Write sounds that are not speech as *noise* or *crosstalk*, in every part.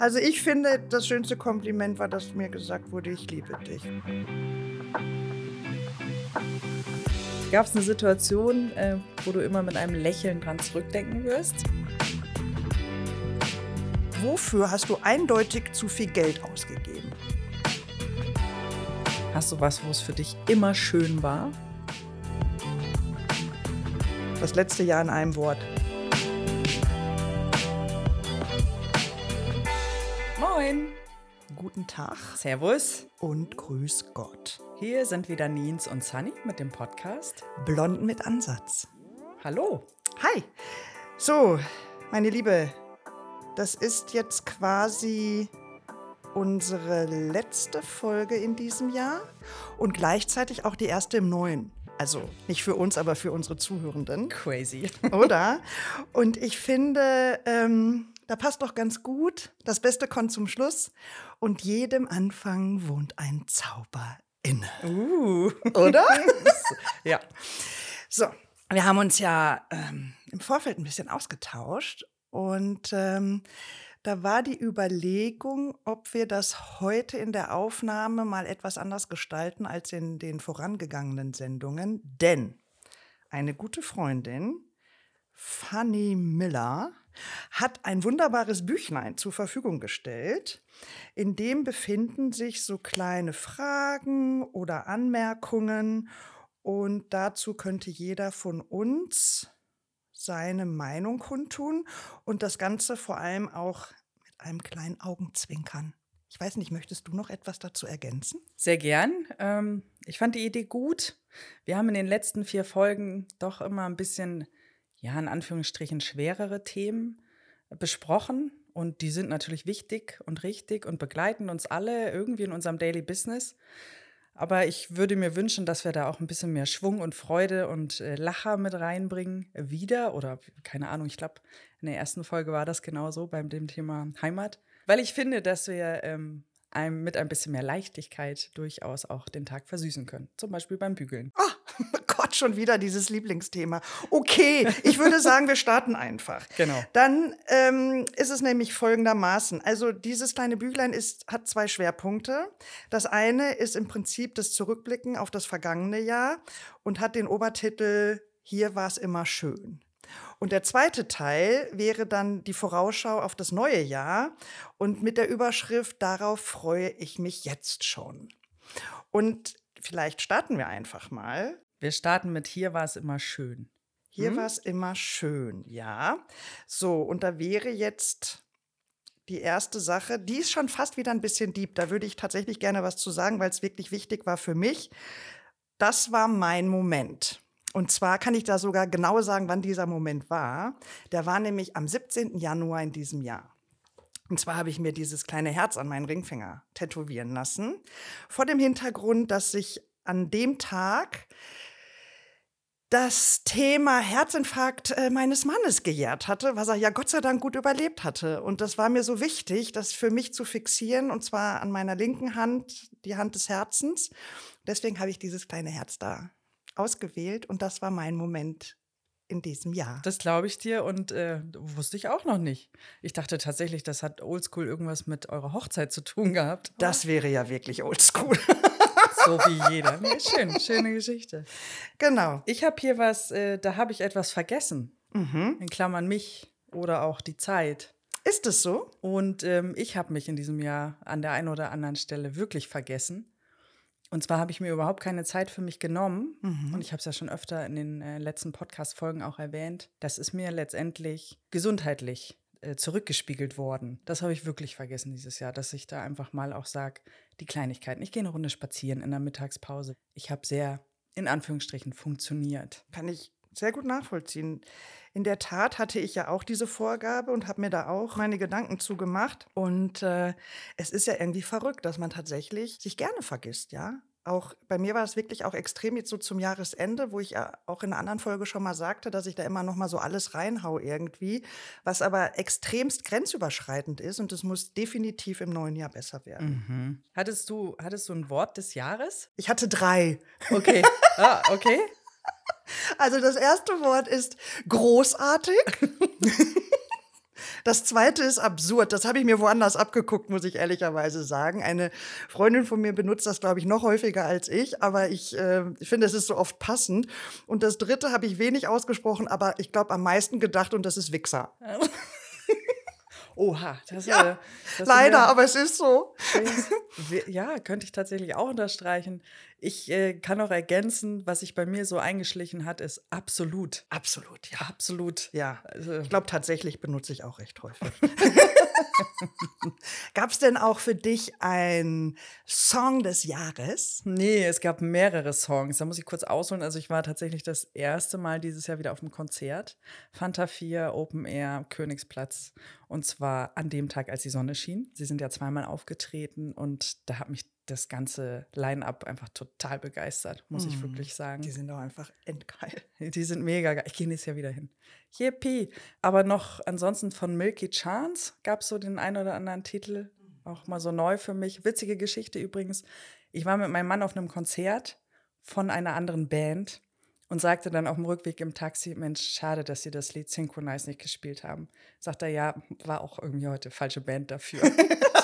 Also ich finde, das schönste Kompliment war, dass mir gesagt wurde, ich liebe dich. Gab es eine Situation, äh, wo du immer mit einem Lächeln dran zurückdenken wirst? Wofür hast du eindeutig zu viel Geld ausgegeben? Hast du was, wo es für dich immer schön war? Das letzte Jahr in einem Wort. Guten Tag Servus! und grüß Gott. Hier sind wieder Nins und Sunny mit dem Podcast. Blond mit Ansatz. Hallo! Hi. So, meine Liebe, das ist jetzt quasi unsere letzte Folge in diesem Jahr und gleichzeitig auch die erste im neuen. Also nicht für uns, aber für unsere Zuhörenden. Crazy. *laughs* Oder? Und ich finde, ähm, da passt doch ganz gut. Das Beste kommt zum Schluss. Und jedem Anfang wohnt ein Zauber inne. Uh. Oder? *laughs* Ja. So, wir haben uns ja ähm, im Vorfeld ein bisschen ausgetauscht. Und ähm, da war die Überlegung, ob wir das heute in der Aufnahme mal etwas anders gestalten als in den vorangegangenen Sendungen. Denn eine gute Freundin, Fanny Miller, hat ein wunderbares Büchlein zur Verfügung gestellt. In dem befinden sich so kleine Fragen oder Anmerkungen. Und dazu könnte jeder von uns seine Meinung kundtun und das Ganze vor allem auch mit einem kleinen Augenzwinkern. Ich weiß nicht, möchtest du noch etwas dazu ergänzen? Sehr gern. Ähm, ich fand die Idee gut. Wir haben in den letzten vier Folgen doch immer ein bisschen, ja, in Anführungsstrichen schwerere Themen besprochen. Und die sind natürlich wichtig und richtig und begleiten uns alle irgendwie in unserem Daily Business. Aber ich würde mir wünschen, dass wir da auch ein bisschen mehr Schwung und Freude und äh, Lacher mit reinbringen wieder. Oder keine Ahnung, ich glaube, in der ersten Folge war das genauso beim dem Thema Heimat. Weil ich finde, dass wir ähm, einem mit ein bisschen mehr Leichtigkeit durchaus auch den Tag versüßen können. Zum Beispiel beim Bügeln. Ah, *laughs* Gott, schon wieder dieses Lieblingsthema. Okay, ich würde *laughs* sagen, wir starten einfach. Genau. Dann ähm, ist es nämlich folgendermaßen. Also dieses kleine Büchlein ist, hat zwei Schwerpunkte. Das eine ist im Prinzip das Zurückblicken auf das vergangene Jahr und hat den Obertitel Hier war es immer schön. Und der zweite Teil wäre dann die Vorausschau auf das neue Jahr und mit der Überschrift Darauf freue ich mich jetzt schon. Und vielleicht starten wir einfach mal. Wir starten mit Hier war es immer schön. Hier Hm? war es immer schön, ja. So, und da wäre jetzt die erste Sache, die ist schon fast wieder ein bisschen deep. Da würde ich tatsächlich gerne was zu sagen, weil es wirklich wichtig war für mich. Das war mein Moment. Und zwar kann ich da sogar genau sagen, wann dieser Moment war. Der war nämlich am 17. Januar in diesem Jahr. Und zwar habe ich mir dieses kleine Herz an meinen Ringfinger tätowieren lassen. Vor dem Hintergrund, dass sich an dem Tag das Thema Herzinfarkt äh, meines Mannes gejährt hatte, was er ja Gott sei Dank gut überlebt hatte. Und das war mir so wichtig, das für mich zu fixieren, und zwar an meiner linken Hand, die Hand des Herzens. Deswegen habe ich dieses kleine Herz da ausgewählt und das war mein Moment in diesem Jahr. Das glaube ich dir und äh, wusste ich auch noch nicht. Ich dachte tatsächlich, das hat oldschool irgendwas mit eurer Hochzeit zu tun gehabt. Das wäre ja wirklich oldschool. *laughs* So wie jeder. Nee, schön, schöne Geschichte. genau. Ich habe hier was, äh, da habe ich etwas vergessen. Mhm. In Klammern mich oder auch die Zeit. Ist es so? Und ähm, ich habe mich in diesem Jahr an der einen oder anderen Stelle wirklich vergessen. Und zwar habe ich mir überhaupt keine Zeit für mich genommen. Mhm. Und ich habe es ja schon öfter in den äh, letzten Podcast-Folgen auch erwähnt. Das ist mir letztendlich gesundheitlich äh, zurückgespiegelt worden. Das habe ich wirklich vergessen dieses Jahr, dass ich da einfach mal auch sage, die Kleinigkeiten. Ich gehe eine Runde spazieren in der Mittagspause. Ich habe sehr, in Anführungsstrichen, funktioniert. Kann ich sehr gut nachvollziehen. In der Tat hatte ich ja auch diese Vorgabe und habe mir da auch meine Gedanken zugemacht. Und äh, es ist ja irgendwie verrückt, dass man tatsächlich sich gerne vergisst, ja. Auch bei mir war es wirklich auch extrem jetzt so zum Jahresende, wo ich ja auch in einer anderen Folge schon mal sagte, dass ich da immer noch mal so alles reinhau irgendwie, was aber extremst grenzüberschreitend ist und es muss definitiv im neuen Jahr besser werden. Mhm. Hattest, du, hattest du ein Wort des Jahres? Ich hatte drei. Okay. *laughs* ah, okay. Also das erste Wort ist großartig. *laughs* Das zweite ist absurd. Das habe ich mir woanders abgeguckt, muss ich ehrlicherweise sagen. Eine Freundin von mir benutzt das, glaube ich, noch häufiger als ich, aber ich, äh, ich finde, es ist so oft passend. Und das dritte habe ich wenig ausgesprochen, aber ich glaube am meisten gedacht und das ist Wichser. *laughs* Oha, das, Ja, äh, das Leider, wär- aber es ist so. Ja, könnte ich tatsächlich auch unterstreichen. Ich äh, kann auch ergänzen, was sich bei mir so eingeschlichen hat, ist absolut. Absolut, ja. Absolut. Ja, Also, ich glaube tatsächlich benutze ich auch recht häufig. *laughs* *laughs* Gab es denn auch für dich einen Song des Jahres? Nee, es gab mehrere Songs. Da muss ich kurz ausholen. Also ich war tatsächlich das erste Mal dieses Jahr wieder auf dem Konzert. Fanta 4, Open Air, Königsplatz. Und zwar an dem Tag, als die Sonne schien. Sie sind ja zweimal aufgetreten und da hat mich das ganze Line-Up einfach total begeistert, muss ich Mm, wirklich sagen. Die sind doch einfach endgeil. *laughs* Die sind mega geil. Ich gehe nächstes Jahr wieder hin. Yippie. Aber noch ansonsten von Milky Chance gab es so den einen oder anderen Titel. Auch mal so neu für mich. Witzige Geschichte übrigens. Ich war mit meinem Mann auf einem Konzert von einer anderen Band und sagte dann auf dem Rückweg im Taxi, Mensch, schade, dass sie das Lied Synchronize nicht gespielt haben. Sagt er, ja, war auch irgendwie heute falsche Band dafür. *laughs*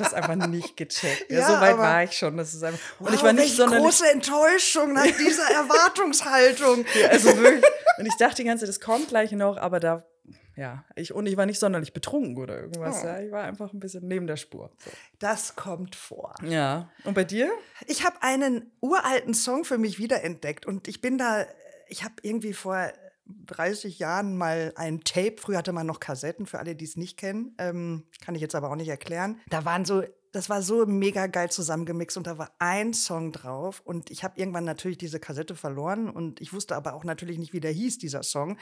das einfach nicht gecheckt. Ja, Ja, so weit war ich schon. Das ist einfach, und ich war nicht welche sonderlich große Enttäuschung nach dieser *laughs* Erwartungshaltung. ja, also wirklich. Und ich dachte die ganze Zeit, das kommt gleich noch, aber da, ja, ich, und ich war nicht sonderlich betrunken oder irgendwas. Oh. Ja. Ich war einfach ein bisschen neben der Spur. So. Das kommt vor. Ja. Und bei dir? Ich habe einen uralten Song für mich wiederentdeckt und ich bin da, ich habe irgendwie vor 30 Jahren mal ein Tape, früher hatte man noch Kassetten, für alle, die es nicht kennen, ähm, kann ich jetzt aber auch nicht erklären. Da waren so, das war so mega geil zusammengemixt und da war ein Song drauf und ich habe irgendwann natürlich diese Kassette verloren und ich wusste aber auch natürlich nicht, wie der hieß, dieser Song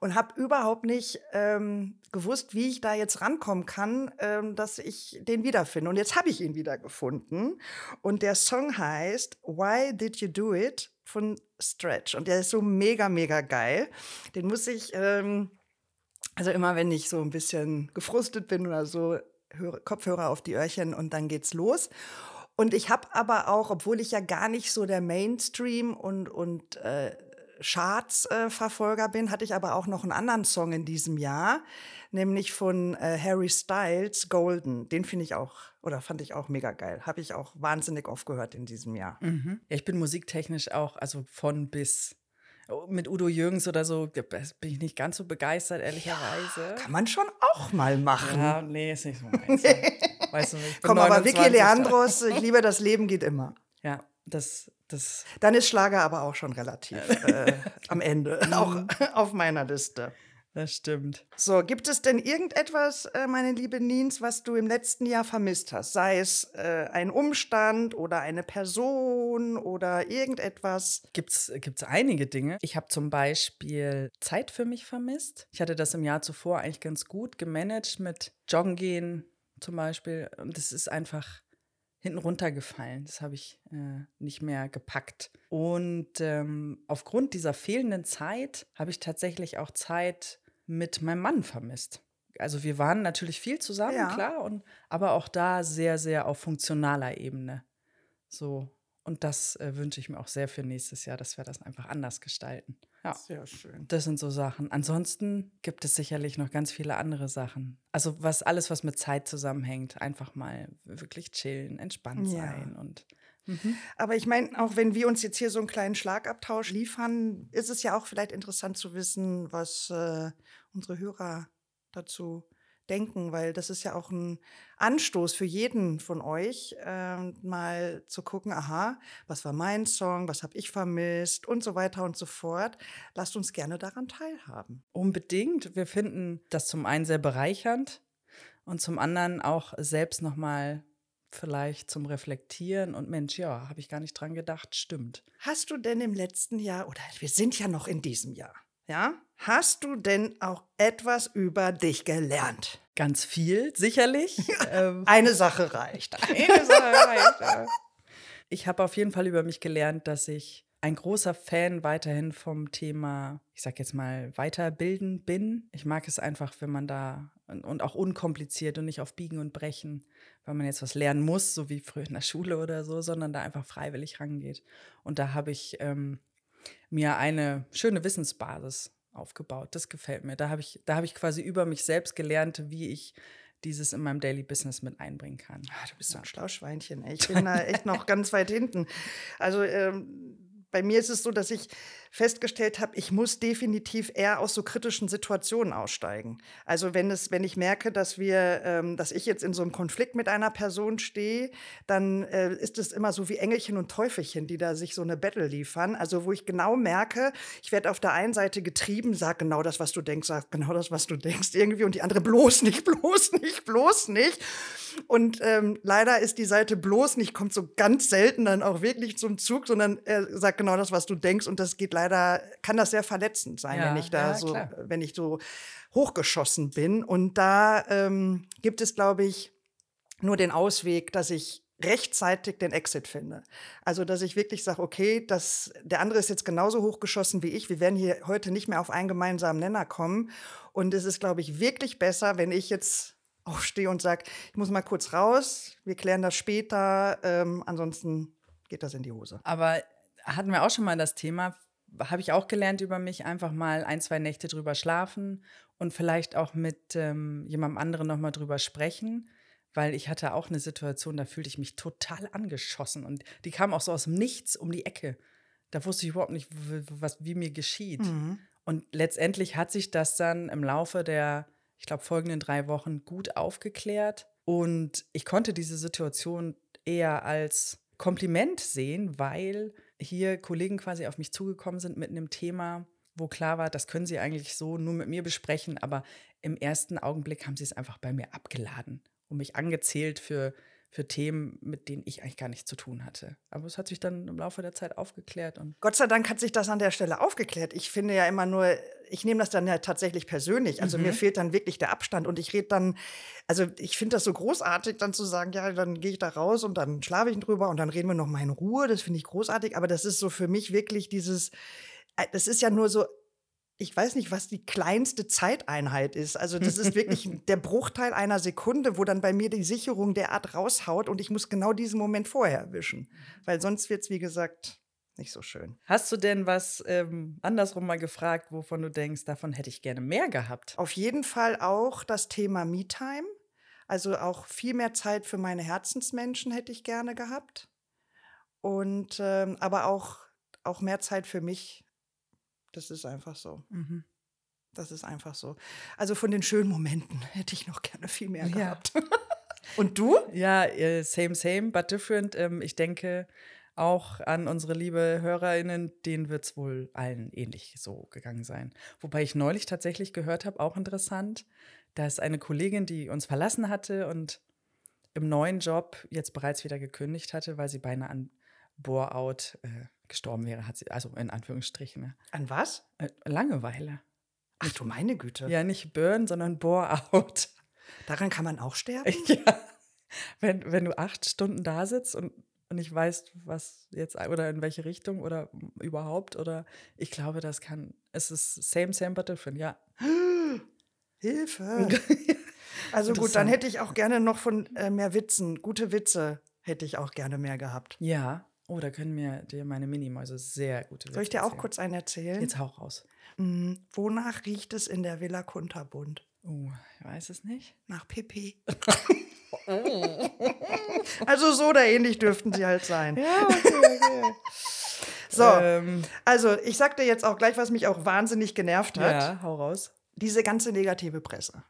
und habe überhaupt nicht ähm, gewusst, wie ich da jetzt rankommen kann, ähm, dass ich den wiederfinde. Und jetzt habe ich ihn wiedergefunden. Und der Song heißt Why Did You Do It von Stretch. Und der ist so mega, mega geil. Den muss ich, ähm, also immer wenn ich so ein bisschen gefrustet bin oder so, Kopfhörer auf die Öhrchen und dann geht's los. Und ich habe aber auch, obwohl ich ja gar nicht so der Mainstream und, und äh, Charts-Verfolger bin, hatte ich aber auch noch einen anderen Song in diesem Jahr, nämlich von äh, Harry Styles, Golden. Den finde ich auch, oder fand ich auch mega geil. Habe ich auch wahnsinnig oft gehört in diesem Jahr. Ja, ich bin musiktechnisch auch, also von bis. Mit Udo Jürgens oder so bin ich nicht ganz so begeistert, ehrlicherweise. Kann man schon auch mal machen. Ja, nee, ist nicht so meins. *laughs* weißt du, ich Komm, aber Vicky 29. Leandros, ich *laughs* liebe das Leben geht immer. Ja, das, das Dann ist Schlager aber auch schon relativ *laughs* äh, am Ende, auch auf meiner Liste. Das stimmt. So, gibt es denn irgendetwas, äh, meine liebe Nins, was du im letzten Jahr vermisst hast? Sei es äh, ein Umstand oder eine Person oder irgendetwas? Gibt's, gibt's einige Dinge. Ich habe zum Beispiel Zeit für mich vermisst. Ich hatte das im Jahr zuvor eigentlich ganz gut gemanagt mit Joggen gehen zum Beispiel. Und das ist einfach hinten runtergefallen. Das habe ich äh, nicht mehr gepackt. Und ähm, aufgrund dieser fehlenden Zeit habe ich tatsächlich auch Zeit mit meinem Mann vermisst. Also wir waren natürlich viel zusammen, Ja. klar, und aber auch da sehr, sehr auf funktionaler Ebene. So. Und das äh, wünsche ich mir auch sehr für nächstes Jahr, dass wir das einfach anders gestalten. Ja. Sehr schön. Das sind so Sachen. Ansonsten gibt es sicherlich noch ganz viele andere Sachen. Also was alles, was mit Zeit zusammenhängt, einfach mal wirklich chillen, entspannt Ja. sein und Aber ich meine, auch wenn wir uns jetzt hier so einen kleinen Schlagabtausch liefern, ist es ja auch vielleicht interessant zu wissen, was äh, unsere Hörer dazu denken, weil das ist ja auch ein Anstoß für jeden von euch, ähm, mal zu gucken, aha, was war mein Song, was habe ich vermisst und so weiter und so fort. Lasst uns gerne daran teilhaben. unbedingt. Wir finden das zum einen sehr bereichernd und zum anderen auch selbst nochmal vielleicht zum Reflektieren und Mensch, ja, habe ich gar nicht dran gedacht, stimmt. Hast du denn im letzten Jahr, oder wir sind ja noch in diesem Jahr, ja, hast du denn auch etwas über dich gelernt? Ganz viel, sicherlich. *laughs* ähm, Eine Sache reicht. *laughs* Eine Sache reicht, ja. Ich habe auf jeden Fall über mich gelernt, dass ich ein großer Fan weiterhin vom Thema, ich sag jetzt mal, weiterbilden bin. Ich mag es einfach, wenn man da und und auch unkompliziert und nicht auf Biegen und Brechen, weil man jetzt was lernen muss, so wie früher in der Schule oder so, sondern da einfach freiwillig rangeht. Und da habe ich ähm, mir eine schöne Wissensbasis aufgebaut. Das gefällt mir. Da habe ich, da hab ich quasi über mich selbst gelernt, wie ich dieses in meinem Daily Business mit einbringen kann. Ah, du bist so ein Schlauschweinchen. Ey. Ich *laughs* bin da echt noch ganz weit hinten. Also ähm, bei mir ist es so, dass ich festgestellt habe, ich muss definitiv eher aus so kritischen Situationen aussteigen. Also wenn es, wenn ich merke, dass wir, ähm, dass ich jetzt in so einem Konflikt mit einer Person stehe, dann äh, ist es immer so wie Engelchen und Teufelchen, die da sich so eine Battle liefern. Also wo ich genau merke, ich werde auf der einen Seite getrieben, sag genau das, was du denkst, sag genau das, was du denkst irgendwie und die andere bloß nicht, *laughs* bloß nicht, bloß nicht. Und ähm, leider ist die Seite bloß nicht, kommt so ganz selten dann auch wirklich zum Zug, sondern er sagt genau das, was du denkst. Und das geht leider, kann das sehr verletzend sein, ja, wenn ich da ja, so, klar. wenn ich so hochgeschossen bin. Und da ähm, gibt es, glaube ich, nur den Ausweg, dass ich rechtzeitig den Exit finde. Also, dass ich wirklich sage, okay, das, der andere ist jetzt genauso hochgeschossen wie ich. Wir werden hier heute nicht mehr auf einen gemeinsamen Nenner kommen. Und es ist, glaube ich, wirklich besser, wenn ich jetzt aufstehe und sage, ich muss mal kurz raus, wir klären das später, ähm, ansonsten geht das in die Hose. Aber hatten wir auch schon mal das Thema, habe ich auch gelernt über mich, einfach mal ein, zwei Nächte drüber schlafen und vielleicht auch mit ähm, jemandem anderen nochmal drüber sprechen, weil ich hatte auch eine Situation, da fühlte ich mich total angeschossen und die kam auch so aus dem Nichts um die Ecke. Da wusste ich überhaupt nicht, was, wie mir geschieht. Mhm. Und letztendlich hat sich das dann im Laufe der ich glaube, folgenden drei Wochen gut aufgeklärt. Und ich konnte diese Situation eher als Kompliment sehen, weil hier Kollegen quasi auf mich zugekommen sind mit einem Thema, wo klar war, das können sie eigentlich so nur mit mir besprechen, aber im ersten Augenblick haben sie es einfach bei mir abgeladen und mich angezählt für für Themen, mit denen ich eigentlich gar nichts zu tun hatte. Aber es hat sich dann im Laufe der Zeit aufgeklärt. Und Gott sei Dank hat sich das an der Stelle aufgeklärt. Ich finde ja immer nur, ich nehme das dann ja tatsächlich persönlich. Also mhm. mir fehlt dann wirklich der Abstand und ich rede dann, also ich finde das so großartig, dann zu sagen, ja, dann gehe ich da raus und dann schlafe ich drüber und dann reden wir noch mal in Ruhe. Das finde ich großartig. Aber das ist so für mich wirklich dieses, äh, das ist ja nur so ich weiß nicht, was die kleinste Zeiteinheit ist. Also das ist *laughs* wirklich der Bruchteil einer Sekunde, wo dann bei mir die Sicherung derart raushaut und ich muss genau diesen Moment vorher erwischen. Weil sonst wird es, wie gesagt, nicht so schön. Hast du denn was ähm, andersrum mal gefragt, wovon du denkst, davon hätte ich gerne mehr gehabt? Auf jeden Fall auch das Thema Me-Time. Also auch viel mehr Zeit für meine Herzensmenschen hätte ich gerne gehabt. Und ähm, aber auch, auch mehr Zeit für mich das ist einfach so. Mhm. Das ist einfach so. Also von den schönen Momenten *laughs* hätte ich noch gerne viel mehr gehabt. Ja. *laughs* Und du? Ja, äh, same, same, but different. Ähm, ich denke auch an unsere liebe HörerInnen, denen wird es wohl allen ähnlich so gegangen sein. Wobei ich neulich tatsächlich gehört habe, auch interessant, dass eine Kollegin, die uns verlassen hatte und im neuen Job jetzt bereits wieder gekündigt hatte, weil sie beinahe an Bore-out äh, gestorben wäre, hat sie, also in Anführungsstrichen. Ne? An was? Äh, Langeweile. Ach du meine Güte. Ja, nicht Burn, sondern Bore-out. Daran kann man auch sterben? *laughs* Ja. Wenn, wenn du acht Stunden da sitzt und, und nicht weißt, was jetzt oder in welche Richtung oder überhaupt oder ich glaube, das kann, es ist same, same, but different, ja. *gasps* Hilfe. *laughs* also gut, dann hätte ich auch gerne noch von äh, mehr Witzen, gute Witze hätte ich auch gerne mehr gehabt. Ja, Oh, da können mir dir meine Minimäuse sehr gute Witze Soll ich dir auch kurz einen erzählen? Jetzt hau raus. Mhm. Wonach riecht es in der Villa Kunterbund? Oh, ich weiß es nicht. Nach Pipi. *laughs* also so oder ähnlich dürften sie halt sein. Ja, okay, okay. *laughs* so, ähm, also ich sag dir jetzt auch gleich, was mich auch wahnsinnig genervt hat. Ja, hau raus. Diese ganze negative Presse.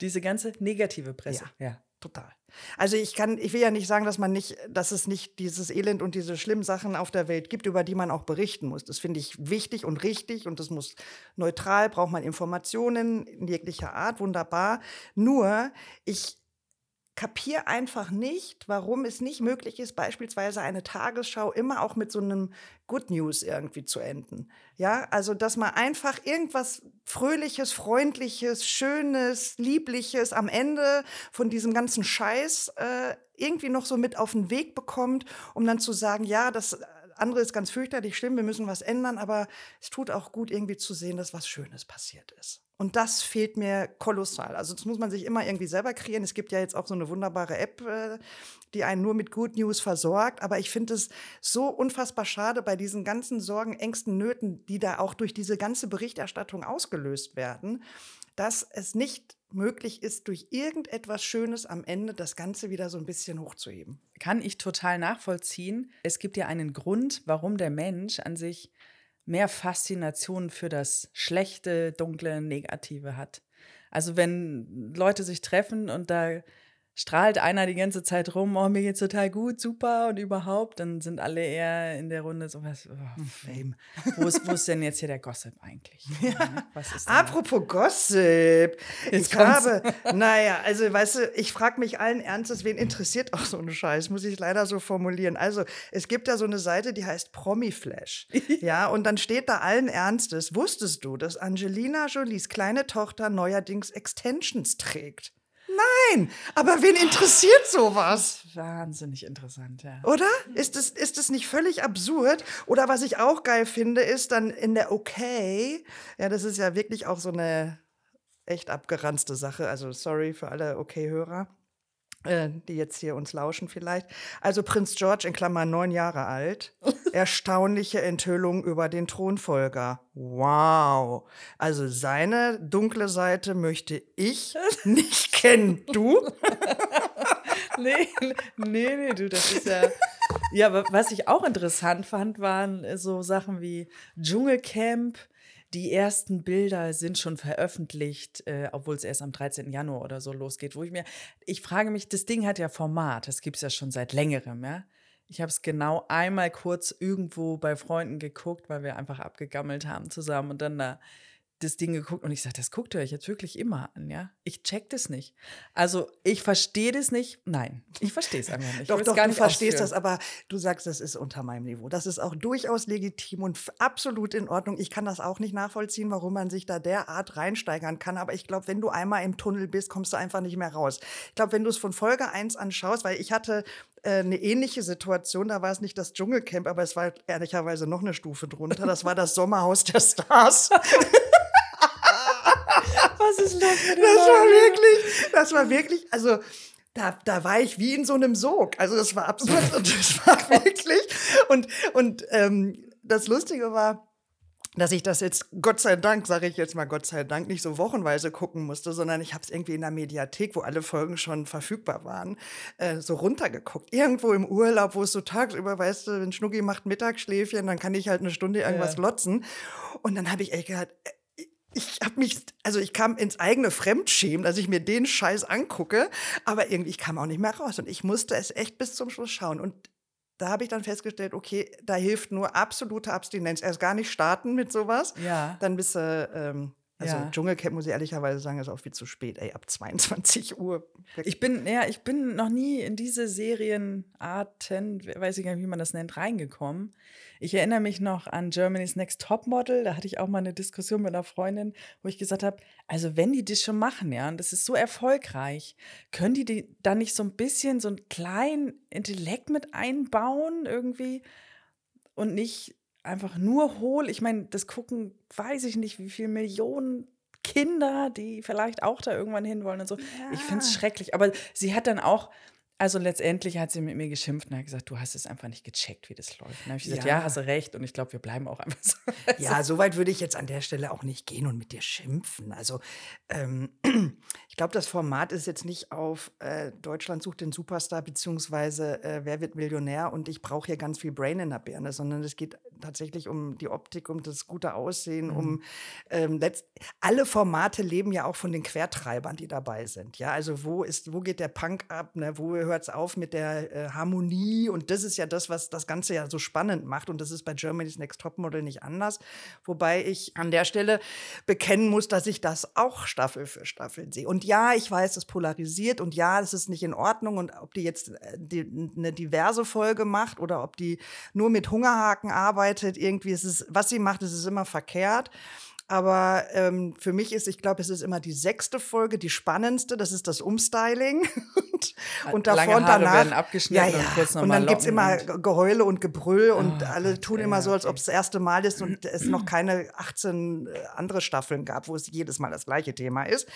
Diese ganze negative Presse. Ja. ja total. Also ich kann, ich will ja nicht sagen, dass man nicht, dass es nicht dieses Elend und diese schlimmen Sachen auf der Welt gibt, über die man auch berichten muss. Das finde ich wichtig und richtig und das muss neutral, braucht man Informationen in jeglicher Art, wunderbar. Nur, ich kapiere einfach nicht, warum es nicht möglich ist, beispielsweise eine Tagesschau immer auch mit so einem Good News irgendwie zu enden. Ja, also dass man einfach irgendwas Fröhliches, Freundliches, Schönes, Liebliches am Ende von diesem ganzen Scheiß äh, irgendwie noch so mit auf den Weg bekommt, um dann zu sagen, ja, das andere ist ganz fürchterlich schlimm, wir müssen was ändern, aber es tut auch gut, irgendwie zu sehen, dass was Schönes passiert ist. Und das fehlt mir kolossal. Also das muss man sich immer irgendwie selber kreieren. Es gibt ja jetzt auch so eine wunderbare App, äh, die einen nur mit Good News versorgt. Aber ich finde es so unfassbar schade bei diesen ganzen Sorgen, Ängsten, Nöten, die da auch durch diese ganze Berichterstattung ausgelöst werden, dass es nicht möglich ist, durch irgendetwas Schönes am Ende das Ganze wieder so ein bisschen hochzuheben. Kann ich total nachvollziehen. Es gibt ja einen Grund, warum der Mensch an sich mehr Faszination für das Schlechte, Dunkle, Negative hat. Also wenn Leute sich treffen und da strahlt einer die ganze Zeit rum, oh, mir geht's total gut, super und überhaupt, dann sind alle eher in der Runde so was, oh, Fame. Wo ist, wo ist denn jetzt hier der Gossip eigentlich? *laughs* Ja. Apropos da? Gossip. Jetzt ich habe, naja, also weißt du, ich frage mich allen Ernstes, wen interessiert auch so eine Scheiß, muss ich leider so formulieren. Also es gibt da so eine Seite, die heißt Promiflash. *laughs* ja, und dann steht da allen Ernstes, wusstest du, dass Angelina Jolies kleine Tochter neuerdings Extensions trägt? Nein, aber wen interessiert sowas? Wahnsinnig interessant, ja. Oder? Ist es, ist es nicht völlig absurd? Oder was ich auch geil finde, ist dann in der OK, ja, das ist ja wirklich auch so eine echt abgeranzte Sache. Also sorry für alle OK-Hörer. Äh, die jetzt hier uns lauschen vielleicht. Also Prinz George in Klammern neun Jahre alt. *laughs* Erstaunliche Enthüllung über den Thronfolger. Wow. Also seine dunkle Seite möchte ich *laughs* nicht kennen. Du? *laughs* nee, nee, nee, du, das ist ja. Ja, was ich auch interessant fand, waren so Sachen wie Dschungelcamp die ersten Bilder sind schon veröffentlicht, äh, obwohl es erst am 13. Januar oder so losgeht, wo ich mir, ich frage mich, das Ding hat ja Format, das gibt es ja schon seit längerem, ja. Ich habe es genau einmal kurz irgendwo bei Freunden geguckt, weil wir einfach abgegammelt haben zusammen und dann da das Ding geguckt und ich sage, das guckt ihr euch jetzt wirklich immer an, ja? Ich check das nicht. Also ich verstehe das nicht. Nein, ich verstehe es einfach nicht. doch, doch, du verstehst das, aber du sagst, das ist unter meinem Niveau. Das ist auch durchaus legitim und absolut in Ordnung. Ich kann das auch nicht nachvollziehen, warum man sich da derart reinsteigern kann. Aber ich glaube, wenn du einmal im Tunnel bist, kommst du einfach nicht mehr raus. Ich glaube, wenn du es von Folge 1 anschaust, weil ich hatte äh, eine ähnliche Situation, da war es nicht das Dschungelcamp, aber es war ehrlicherweise noch eine Stufe drunter. Das war das Sommerhaus der Stars. *laughs* Was ist los Das war wirklich, das war wirklich, also da, da war ich wie in so einem Sog. Also das war absurd und das *laughs* war wirklich. Und, und ähm, das Lustige war, dass ich das jetzt, Gott sei Dank, sage ich jetzt mal Gott sei Dank, nicht so wochenweise gucken musste, sondern ich habe es irgendwie in der Mediathek, wo alle Folgen schon verfügbar waren, äh, so runtergeguckt. Irgendwo im Urlaub, wo es so tagsüber, weißt du, wenn Schnucki macht Mittagsschläfchen, dann kann ich halt eine Stunde irgendwas ja. lotzen. Und dann habe ich echt gedacht, äh, ich habe mich, also ich kam ins eigene Fremdschämen, dass ich mir den Scheiß angucke, aber irgendwie ich kam auch nicht mehr raus und ich musste es echt bis zum Schluss schauen und da habe ich dann festgestellt, okay, da hilft nur absolute Abstinenz. Erst gar nicht starten mit sowas. Ja. Dann bist du ähm, also ja. Dschungelcamp muss ich ehrlicherweise sagen, ist auch viel zu spät, ey, ab 22 Uhr. Ich bin, ja, ich bin noch nie in diese Serienarten, weiß ich gar nicht, wie man das nennt, reingekommen. Ich erinnere mich noch an Germany's Next Topmodel, da hatte ich auch mal eine Diskussion mit einer Freundin, wo ich gesagt habe, also wenn die das schon machen, ja, und das ist so erfolgreich, können die, die da nicht so ein bisschen so einen kleinen Intellekt mit einbauen irgendwie und nicht einfach nur hohl. Ich meine, das gucken, weiß ich nicht, wie viele Millionen Kinder, die vielleicht auch da irgendwann hinwollen und so. Ja. Ich finde es schrecklich. Aber sie hat dann auch also letztendlich hat sie mit mir geschimpft und hat gesagt, du hast es einfach nicht gecheckt, wie das läuft. Und dann habe ich gesagt, ja. ja, hast du recht. Und ich glaube, wir bleiben auch einfach so. *laughs* Ja, so weit würde ich jetzt an der Stelle auch nicht gehen und mit dir schimpfen. Also ähm, *clears throat* ich glaube, das Format ist jetzt nicht auf äh, Deutschland sucht den Superstar beziehungsweise äh, Wer wird Millionär und ich brauche hier ganz viel Brain in der Birne, sondern es geht tatsächlich um die Optik, um das gute Aussehen, mhm. um ähm, letzt alle Formate leben ja auch von den Quertreibern, die dabei sind. Ja, also wo ist, wo geht der Punk ab? Ne? Wo hört es auf mit der äh, Harmonie? Und das ist ja das, was das Ganze ja so spannend macht. Und das ist bei Germany's Next Topmodel nicht anders. Wobei ich an der Stelle bekennen muss, dass ich das auch Staffel für Staffel sehe. Und ja, ich weiß, es polarisiert und ja, es ist nicht in Ordnung. Und ob die jetzt äh, die, eine diverse Folge macht oder ob die nur mit Hungerhaken arbeitet, irgendwie ist es, was sie macht, ist es immer verkehrt. Aber ähm, für mich ist, ich glaube, es ist immer die sechste Folge, die spannendste. Das ist das Umstyling. *laughs* und, und davor Lange und Haare danach. werden abgeschnitten ja, ja. und kurz und dann gibt es immer Geheule und Gebrüll und Oh alle tun ja, immer so, als ob es das erste Mal ist und es noch keine 18 andere Staffeln gab, wo es jedes Mal das gleiche Thema ist.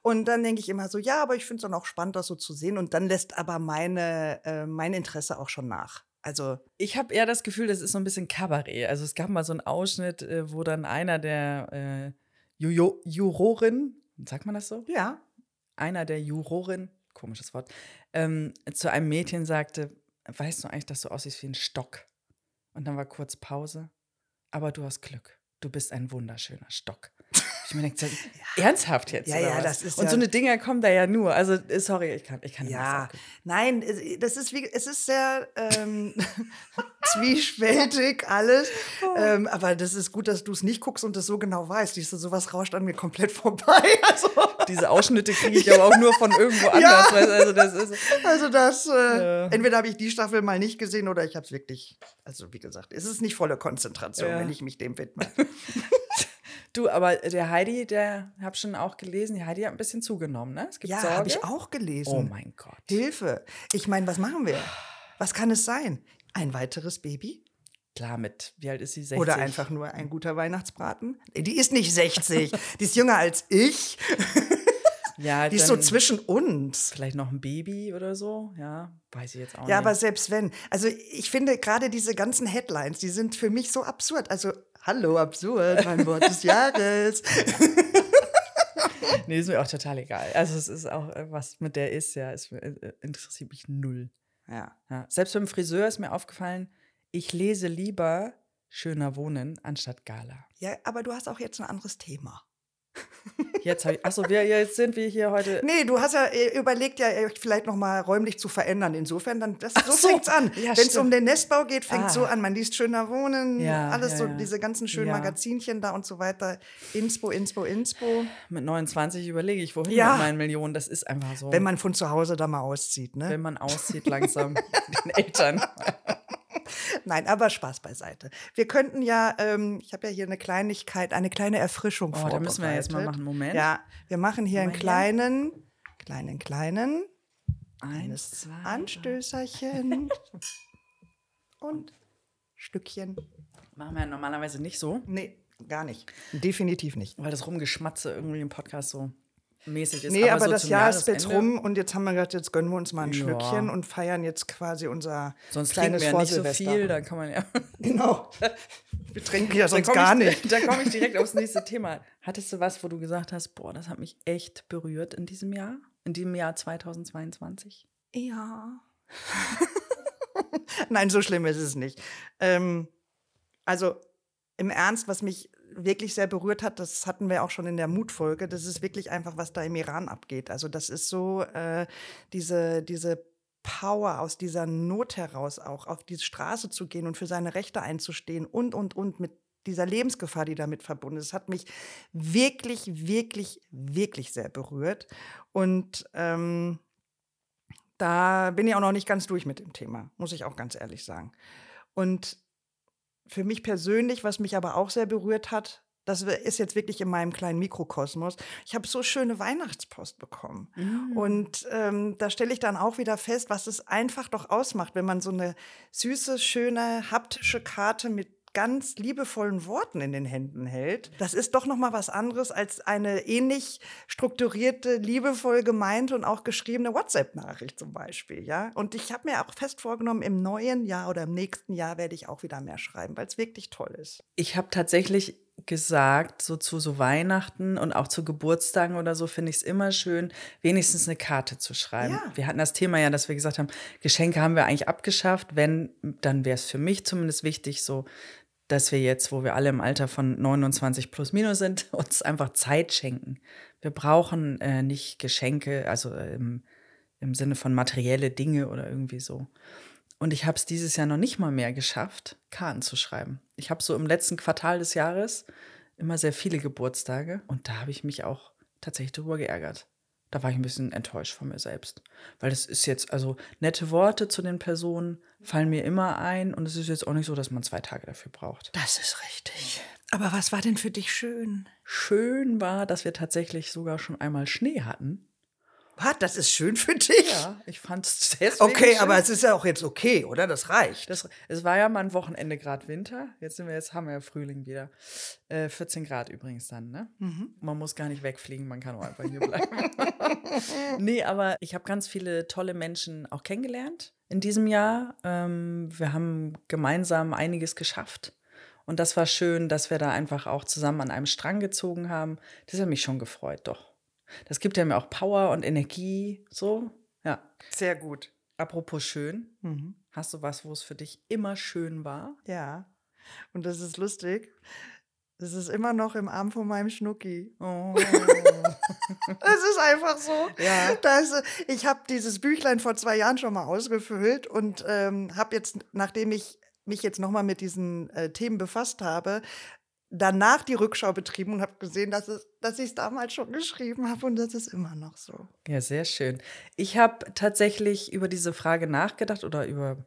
Und dann denke ich immer so, ja, aber ich finde es dann auch spannend, das so zu sehen. Und dann lässt aber meine, äh, mein Interesse auch schon nach. Also, Ich habe eher das Gefühl, das ist so ein bisschen Kabarett. Also es gab mal so einen Ausschnitt, äh, wo dann einer der äh, Ju Jurorin, sagt man das so? ja. Einer der Jurorin, komisches Wort, ähm, zu einem Mädchen sagte, weißt du eigentlich, dass du aussiehst wie ein Stock? Und dann war kurz Pause. Aber du hast Glück. Du bist ein wunderschöner Stock. Ich mir denke, so, ernsthaft jetzt? Ja, ja, was? das ist Und ja- so eine Dinger kommen da ja nur. Also, äh, sorry, ich kann, ich kann Ja, nicht nein, es- das ist wie, es ist sehr ähm, *laughs* zwiespältig alles. Oh. Ähm, aber das ist gut, dass du es nicht guckst und das so genau weißt. Siehst du, sowas rauscht an mir komplett vorbei. *laughs* Also, Diese Ausschnitte kriege ich *laughs* aber auch nur von irgendwo anders. du, Also, das ist. also das, äh, Ja. entweder habe ich die Staffel mal nicht gesehen oder ich habe es wirklich, also wie gesagt, es ist nicht volle Konzentration, Ja. wenn ich mich dem widme. Du, aber der Heidi, der habe schon auch gelesen, die Heidi hat ein bisschen zugenommen, ne? Es gibt Ja, habe ich auch gelesen. Oh mein Gott. Hilfe. Ich meine, was machen wir? Was kann es sein? Ein weiteres Baby? Klar, mit, wie alt ist sie? 60? Oder einfach nur ein guter Weihnachtsbraten? Die ist nicht 60. die ist jünger als ich. Ja, Die ist so zwischen uns. Vielleicht noch ein Baby oder so, ja, weiß ich jetzt auch Ja, nicht. aber selbst wenn. Also ich finde gerade diese ganzen Headlines, die sind für mich so absurd. Also, hallo, absurd, mein Wort des *laughs* Jahres. nee, ist mir auch total egal. Also es ist auch, äh, was mit der ist, ja, es äh, interessiert mich null. Ja. Ja. Selbst beim Friseur ist mir aufgefallen, ich lese lieber Schöner Wohnen anstatt Gala. ja, aber du hast auch jetzt ein anderes Thema. Jetzt, ich, achso, wir, jetzt sind wir hier heute. Nee, du hast ja äh, überlegt, ja vielleicht noch mal räumlich zu verändern. Insofern, dann, das, so, so. fängt's an. Ja, Wenn es um den Nestbau geht, fängt Ah. so an. Man liest schöner Wohnen, Ja, alles ja, so, diese ganzen schönen. Magazinchen da und so weiter. Inspo, Inspo, Inspo. Mit 29 überlege ich, wohin mit meinen Millionen. Das ist einfach so. Wenn man von zu Hause da mal auszieht, ne? wenn man auszieht langsam *laughs* den Eltern. *laughs* *laughs* Nein, aber Spaß beiseite. Wir könnten ja, ähm, ich habe ja hier eine Kleinigkeit, eine kleine Erfrischung Oh, da müssen wir jetzt mal vorbereitet. machen. Moment. Ja, wir machen hier Haben einen kleinen, kleinen, kleinen Eins, zwei. Anstößerchen *laughs* und Stückchen. Machen wir ja normalerweise nicht so, Nee, gar nicht. Definitiv nicht. weil das Rumgeschmatze irgendwie im Podcast so mäßig ist. Nee, aber, so das Jahr ist jetzt rum und jetzt haben wir gedacht, jetzt gönnen wir uns mal ein Ja. Schlückchen und feiern jetzt quasi unser Sonst kleines wir ja nicht so viel, dann kann man ja. *laughs* Genau. Wir trinken ja sonst gar ich, nicht. *laughs* Da komme ich direkt aufs nächste *laughs* Thema. Hattest du was, wo du gesagt hast, boah, das hat mich echt berührt in diesem Jahr? In diesem Jahr 2022? Ja. Nein, so schlimm ist es nicht. Ähm, also im Ernst, was mich wirklich sehr berührt hat, das hatten wir auch schon in der Mutfolge, das ist wirklich einfach, was da im Iran abgeht. Also das ist so äh, diese, diese Power aus dieser Not heraus auch auf die Straße zu gehen und für seine Rechte einzustehen und, und, und mit dieser Lebensgefahr, die damit verbunden ist, hat mich wirklich, wirklich, wirklich sehr berührt. Und ähm, da bin ich auch noch nicht ganz durch mit dem Thema, muss ich auch ganz ehrlich sagen. Und für mich persönlich, was mich aber auch sehr berührt hat, das ist jetzt wirklich in meinem kleinen Mikrokosmos. Ich habe so schöne Weihnachtspost bekommen. Mhm. Und ähm, da stelle ich dann auch wieder fest, was es einfach doch ausmacht, wenn man so eine süße, schöne, haptische Karte mit ganz liebevollen Worten in den Händen hält. Das ist doch noch mal was anderes als eine ähnlich strukturierte, liebevoll gemeinte und auch geschriebene WhatsApp-Nachricht zum Beispiel, ja. Und ich habe mir auch fest vorgenommen, im neuen Jahr oder im nächsten Jahr werde ich auch wieder mehr schreiben, weil es wirklich toll ist. Ich habe tatsächlich gesagt, so zu so Weihnachten und auch zu Geburtstagen oder so, finde ich es immer schön, wenigstens eine Karte zu schreiben. Ja. Wir hatten das Thema ja, dass wir gesagt haben, Geschenke haben wir eigentlich abgeschafft. Wenn, dann wäre es für mich zumindest wichtig, so dass wir jetzt, wo wir alle im Alter von 29 plus minus sind, *laughs* uns einfach Zeit schenken. Wir brauchen äh, nicht Geschenke, also äh, im, im Sinne von materielle Dinge oder irgendwie so. Und ich habe es dieses Jahr noch nicht mal mehr geschafft, Karten zu schreiben. Ich habe so im letzten Quartal des Jahres immer sehr viele Geburtstage und da habe ich mich auch tatsächlich drüber geärgert. Da war ich ein bisschen enttäuscht von mir selbst. Weil es ist jetzt, also nette Worte zu den Personen fallen mir immer ein und es ist jetzt auch nicht so, dass man zwei Tage dafür braucht. Das ist richtig. Aber was war denn für dich schön? Schön war, dass wir tatsächlich sogar schon einmal Schnee hatten. Was? Das ist schön für dich? Ja, ich fand es deswegen Okay, schön. aber es ist ja auch jetzt okay, oder? Das reicht. Das, es war ja mal ein Wochenende Grad Winter. Jetzt sind wir jetzt haben wir ja Frühling wieder. Äh, 14 Grad übrigens dann, ne? Mhm. Man muss gar nicht wegfliegen, man kann auch einfach hier bleiben. *laughs* nee, aber ich habe ganz viele tolle Menschen auch kennengelernt in diesem Jahr. Ähm, wir haben gemeinsam einiges geschafft. Und das war schön, dass wir da einfach auch zusammen an einem Strang gezogen haben. Das hat mich schon gefreut, doch. Das gibt ja mir auch Power und Energie, so. Ja. Sehr gut. Apropos schön, Mhm. hast du was, wo es für dich immer schön war? Ja. Und das ist lustig. Das ist immer noch im Arm von meinem Schnucki. Oh. *laughs* Es ist einfach so. Ja. Das, äh, ich habe dieses Büchlein vor zwei Jahren schon mal ausgefüllt und ähm, habe jetzt, nachdem ich mich jetzt nochmal mit diesen äh, Themen befasst habe, danach die Rückschau betrieben und habe gesehen, dass, es, dass ich es damals schon geschrieben habe und das ist immer noch so. Ja, sehr schön. Ich habe tatsächlich über diese Frage nachgedacht oder über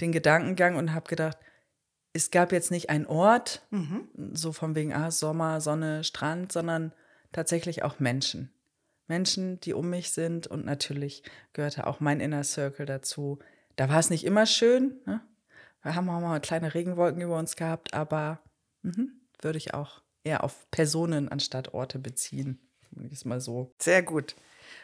den Gedankengang und habe gedacht, es gab jetzt nicht einen Ort, Mhm. so von wegen ah, Sommer, Sonne, Strand, sondern tatsächlich auch Menschen. Menschen, die um mich sind und natürlich gehörte auch mein Inner Circle dazu. Da war es nicht immer schön. Ne? Wir haben auch mal kleine Regenwolken über uns gehabt, aber mhm, würde ich auch eher auf Personen anstatt Orte beziehen. Ist mal so. Sehr gut.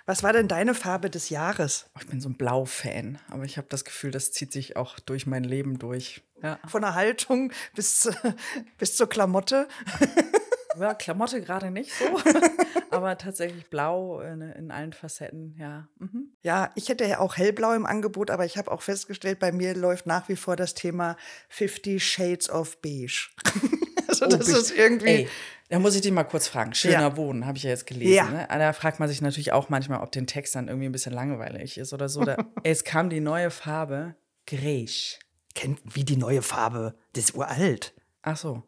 Was war denn deine Farbe des Jahres? Oh, Ich bin so ein Blau-Fan, aber ich habe das Gefühl, das zieht sich auch durch mein Leben durch. Ja, Von der Haltung bis, *laughs* bis zur Klamotte? *laughs* ja Klamotte gerade nicht so, *laughs* aber tatsächlich blau in, in allen Facetten, ja. Mhm. Ja, ich hätte ja auch hellblau im Angebot, aber ich habe auch festgestellt, bei mir läuft nach wie vor das Thema 50 Shades of Beige. *laughs* also das Oh, ist irgendwie. Ey, da muss ich dich mal kurz fragen. Schöner Ja. Wohnen, habe ich ja jetzt gelesen. Ja. Ne? Da fragt man sich natürlich auch manchmal, ob den Text dann irgendwie ein bisschen langweilig ist oder so. Da, *laughs* es kam die neue Farbe Greisch. Kennt wie die neue Farbe. Das ist uralt. Ach so,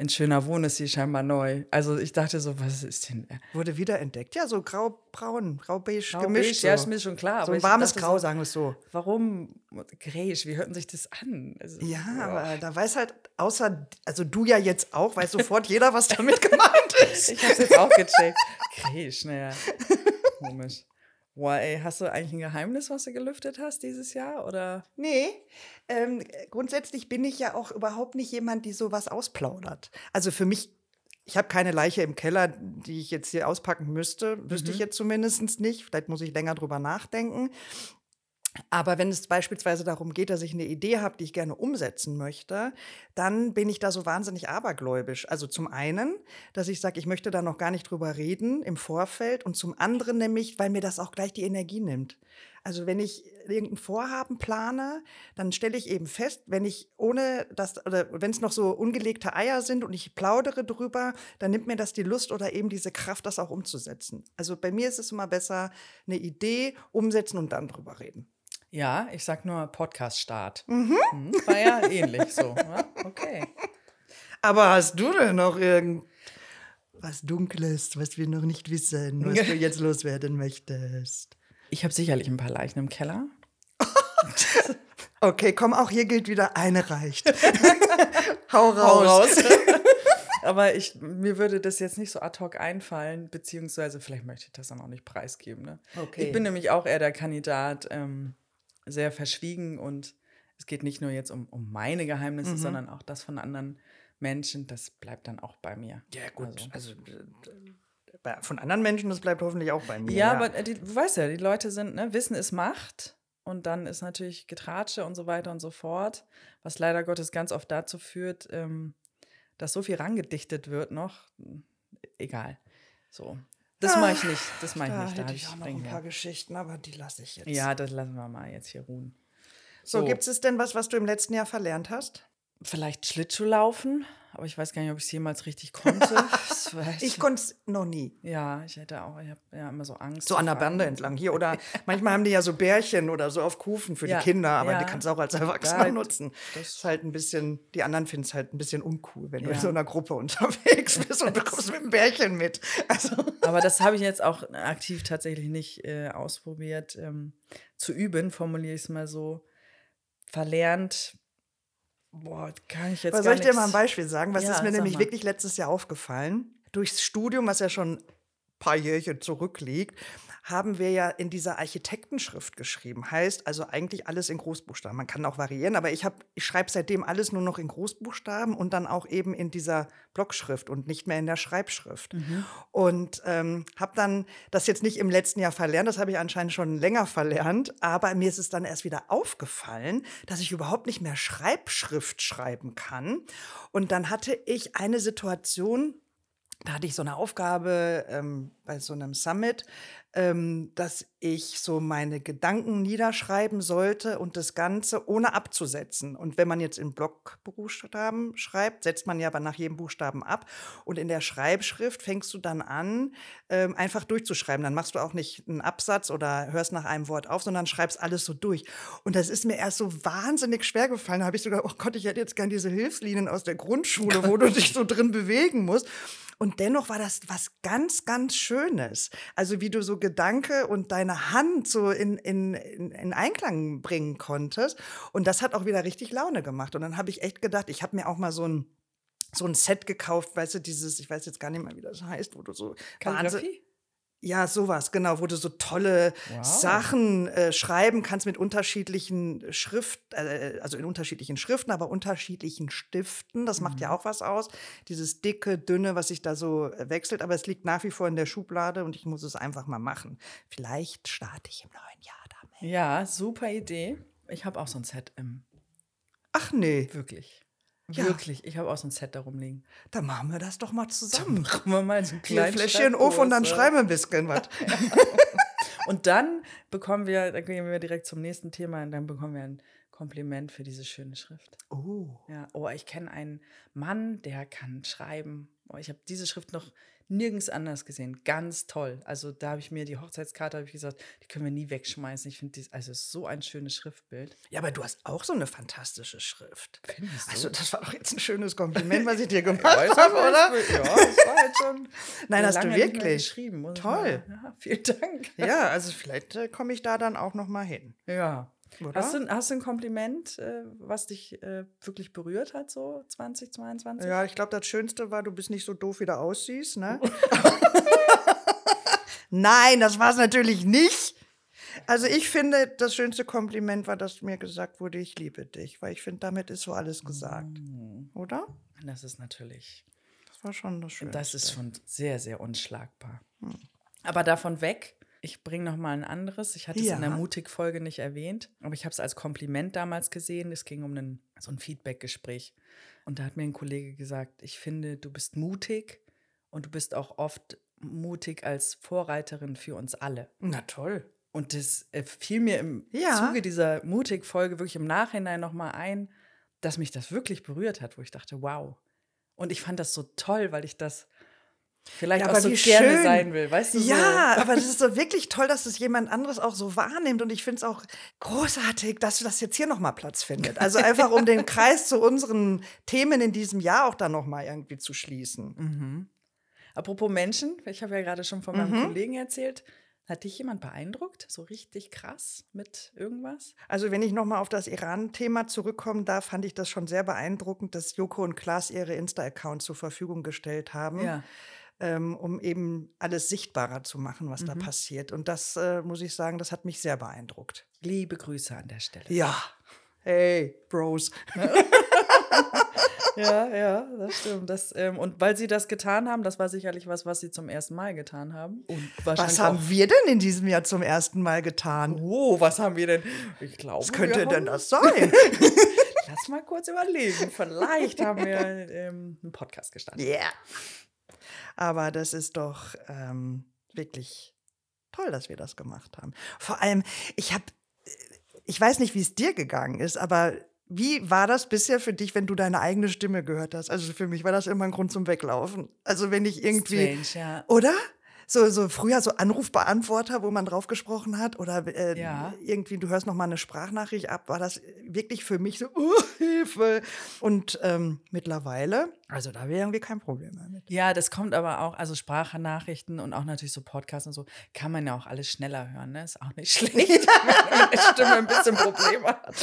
in Schöner Wohnen ist sie scheinbar neu. Also ich dachte so, was ist denn... Wurde wiederentdeckt. Ja, so grau-braun, grau-beige Grau, gemischt. so. ja, ist mir schon klar. so ein warmes Grau, so, sagen wir es so. Warum Greisch? Wie hörten sich das an? Also, Ja, boah. aber da weiß halt, außer, also du ja jetzt auch, weiß sofort jeder, was damit *laughs* gemeint ist. Ich hab's jetzt auch gecheckt. Greisch, naja. *laughs* Komisch. Boah, ey, hast du eigentlich ein Geheimnis, was du gelüftet hast dieses Jahr? Oder? Nee, ähm, grundsätzlich bin ich ja auch überhaupt nicht jemand, die sowas ausplaudert. Also für mich, ich habe keine Leiche im Keller, die ich jetzt hier auspacken müsste. Wüsste ich jetzt zumindest nicht. Vielleicht muss ich länger drüber nachdenken. Aber wenn es beispielsweise darum geht, dass ich eine Idee habe, die ich gerne umsetzen möchte, dann bin ich da so wahnsinnig abergläubisch. Also zum einen, dass ich sage, ich möchte da noch gar nicht drüber reden im Vorfeld und zum anderen nämlich, weil mir das auch gleich die Energie nimmt. Also wenn ich irgendein Vorhaben plane, dann stelle ich eben fest, wenn ich ohne das oder wenn es noch so ungelegte Eier sind und ich plaudere drüber, dann nimmt mir das die Lust oder eben diese Kraft, das auch umzusetzen. Also bei mir ist es immer besser, eine Idee umsetzen und dann drüber reden. Ja, ich sag nur Podcast-Start. Mhm. War ja ähnlich so. Ja, okay. Aber hast du denn noch irgend was Dunkles, was wir noch nicht wissen, was du *laughs* jetzt loswerden möchtest? Ich habe sicherlich ein paar Leichen im Keller. *laughs* Okay, komm, auch hier gilt wieder, eine reicht. *laughs* Hau raus. Aber ich, mir würde das jetzt nicht so ad hoc einfallen, beziehungsweise vielleicht möchte ich das dann auch nicht preisgeben. Ne? Okay. Ich bin nämlich auch eher der Kandidat, ähm, sehr verschwiegen und es geht nicht nur jetzt um, um meine Geheimnisse, sondern auch das von anderen Menschen. Das bleibt dann auch bei mir. Ja, gut. Also. Also, von anderen Menschen, das bleibt hoffentlich auch bei mir. Ja, aber äh, die, du weißt ja, die Leute sind, ne, Wissen ist Macht und dann ist natürlich Getratsche und so weiter und so fort, was leider Gottes ganz oft dazu führt, ähm, dass so viel rangedichtet wird noch. Egal. So. Das mache ich nicht. Das mache ich da nicht. Da hätte ich auch noch ein paar Geschichten, aber die lasse ich jetzt. Ja, das lassen wir mal jetzt hier ruhen. So, so. gibt es denn was, was du im letzten Jahr verlernt hast? Vielleicht Schlittschuh laufen, aber ich weiß gar nicht, ob ich es jemals richtig konnte. *laughs* Ich konnte es noch nie. ja, ich hätte auch, ich habe ja immer so Angst. So an der. Bande entlang hier. Oder *laughs* manchmal haben die ja so Bärchen oder so auf Kufen für Ja, die Kinder, aber ja. die kannst du auch als Erwachsener Ja, nutzen. Das ist halt ein bisschen, die anderen finden es halt ein bisschen uncool, wenn du in so einer Gruppe unterwegs *laughs* bist und du kommst mit dem Bärchen mit. Also, Aber das habe ich jetzt auch aktiv tatsächlich nicht äh, ausprobiert ähm, zu üben, formuliere ich es mal so. Verlernt Boah, kann ich jetzt Was gar soll ich dir mal ein Beispiel sagen? Was Ja, ist mir nämlich mal. wirklich letztes Jahr aufgefallen? Durchs Studium, was ja schon ein paar Jährchen zurückliegt, haben wir ja in dieser Architektenschrift geschrieben. Heißt also eigentlich alles in Großbuchstaben. Man kann auch variieren, aber ich, hab- ich schreibe seitdem alles nur noch in Großbuchstaben und dann auch eben in dieser Blockschrift und nicht mehr in der Schreibschrift. Und ähm, habe dann das jetzt nicht im letzten Jahr verlernt, das habe ich anscheinend schon länger verlernt, aber mir ist es dann erst wieder aufgefallen, dass ich überhaupt nicht mehr Schreibschrift schreiben kann. Und dann hatte ich eine Situation, da hatte ich so eine Aufgabe ähm, bei so einem Summit, ähm, dass ich so meine Gedanken niederschreiben sollte und das Ganze ohne abzusetzen. Und wenn man jetzt in Blockbuchstaben schreibt, setzt man ja aber nach jedem Buchstaben ab. Und in der Schreibschrift fängst du dann an, ähm, einfach durchzuschreiben. Dann machst du auch nicht einen Absatz oder hörst nach einem Wort auf, sondern schreibst alles so durch. Und das ist mir erst so wahnsinnig schwer gefallen. Da habe ich sogar, oh Gott, ich hätte jetzt gern diese Hilfslinien aus der Grundschule, wo du dich so drin bewegen musst. Und dennoch war das was ganz, ganz Schönes. Also wie du so Gedanke und deine Hand so in, in, in, in Einklang bringen konntest. Und das hat auch wieder richtig Laune gemacht. Und dann habe ich echt gedacht, ich habe mir auch mal so ein, so ein Set gekauft, weißt du, dieses, ich weiß jetzt gar nicht mehr, wie das heißt, wo du so Kalligrafie? Ja, sowas, genau, wo du so tolle Wow. Sachen äh, schreiben kannst mit unterschiedlichen Schrift, äh, also in unterschiedlichen Schriften, aber unterschiedlichen Stiften. Das macht Mhm. ja auch was aus. Dieses dicke, dünne, was sich da so äh, wechselt, aber es liegt nach wie vor in der Schublade und ich muss es einfach mal machen. Vielleicht starte ich im neuen Jahr damit. Ja, super Idee. Ich habe auch so ein Set im. Ach nee, Wirklich. Ja. Wirklich. Ich habe auch so ein Set darum liegen. dann machen wir das doch mal zusammen. *laughs* Machen wir mal so einen Hier kleinen Fläschchen auf und dann äh. schreiben wir ein bisschen was. *laughs* Und dann bekommen wir, dann gehen wir direkt zum nächsten Thema und dann bekommen wir ein Kompliment für diese schöne Schrift. Oh. Ja, oh, ich kenne einen Mann, der kann schreiben. Oh, ich habe diese Schrift noch nirgends anders gesehen. Ganz toll. Also da habe ich mir die Hochzeitskarte, habe ich gesagt, die können wir nie wegschmeißen. Ich finde dies, also so ein schönes Schriftbild. Ja, aber du hast auch so eine fantastische Schrift. Findest du? Also, das war doch jetzt ein schönes Kompliment, was ich dir gemacht *laughs* Weiß habe, oder? Ja, das war jetzt schon *laughs* Nein, hast du wirklich. geschrieben. Toll. Ja, *laughs* vielen Dank. Ja, also vielleicht äh, komme ich da dann auch noch mal hin. Ja. Hast du, hast du ein Kompliment, äh, was dich äh, wirklich berührt hat, so 2022? Ja, ich glaube, das Schönste war, du bist nicht so doof, wie du aussiehst, ne? *laughs* Nein, das war es natürlich nicht. Also ich finde, das schönste Kompliment war, dass mir gesagt wurde, ich liebe dich, weil ich finde, damit ist so alles gesagt, Mm, oder? Das ist natürlich, Das war schon das Schönste. das ist schon sehr, sehr unschlagbar. Hm. Aber davon weg, ich bringe noch mal ein anderes. Ich hatte es in der. Mutig-Folge nicht erwähnt, aber ich habe es als Kompliment damals gesehen. Es ging um einen, so ein Feedback-Gespräch. Und da hat mir ein Kollege gesagt, ich finde, du bist mutig und du bist auch oft mutig als Vorreiterin für uns alle. Na toll. Und das äh, fiel mir im Ja. Zuge dieser Mutig-Folge wirklich im Nachhinein nochmal ein, dass mich das wirklich berührt hat, wo ich dachte, wow. Und ich fand das so toll, weil ich das vielleicht Ja, auch so wie gerne schön. sein will. Weißt du, Ja, so. aber das ist so wirklich toll, dass es jemand anderes auch so wahrnimmt. Und ich finde es auch großartig, dass das jetzt hier nochmal Platz findet. Also *laughs* einfach, um den Kreis zu unseren Themen in diesem Jahr auch dann nochmal irgendwie zu schließen. Mhm. Apropos Menschen, ich habe ja gerade schon von meinem Mhm. Kollegen erzählt. Hat dich jemand beeindruckt? So richtig krass mit irgendwas? Also wenn ich nochmal auf das Iran-Thema zurückkommen darf, fand ich das schon sehr beeindruckend, dass Joko und Klaas ihre Insta-Account zur Verfügung gestellt haben. Ja. Ähm, um eben alles sichtbarer zu machen, was da Mhm. passiert. Und das äh, muss ich sagen, das hat mich sehr beeindruckt. Liebe Grüße an der Stelle. Ja. Hey, Bros. *laughs* Ja, ja, das stimmt. Das, ähm, und weil sie das getan haben, das war sicherlich was, was sie zum ersten Mal getan haben. Was haben wir denn in diesem Jahr zum ersten Mal getan? Oh, was haben wir denn? Ich glaube, Was könnte denn das sein? *laughs* Lass mal kurz überlegen. Vielleicht haben wir ähm, einen Podcast gestartet. Ja. yeah. Aber das ist doch ähm, wirklich toll, dass wir das gemacht haben. Vor allem, ich habe, ich weiß nicht, wie es dir gegangen ist, aber wie war das bisher für dich, wenn du deine eigene Stimme gehört hast? Also für mich war das immer ein Grund zum Weglaufen. Also wenn ich irgendwie, Strange, ja. oder? So, so früher so Anrufbeantworter, wo man drauf gesprochen hat oder äh, Ja. irgendwie, du hörst noch mal eine Sprachnachricht ab, war das wirklich für mich so, oh, Hilfe. Und ähm, mittlerweile, also da wäre irgendwie kein Problem mehr mit. Ja, das kommt aber auch, also Sprachnachrichten und auch natürlich so Podcasts und so, kann man ja auch alles schneller hören, ne? Ist auch nicht *laughs* schlecht, wenn man mit Stimme ein bisschen Probleme hat.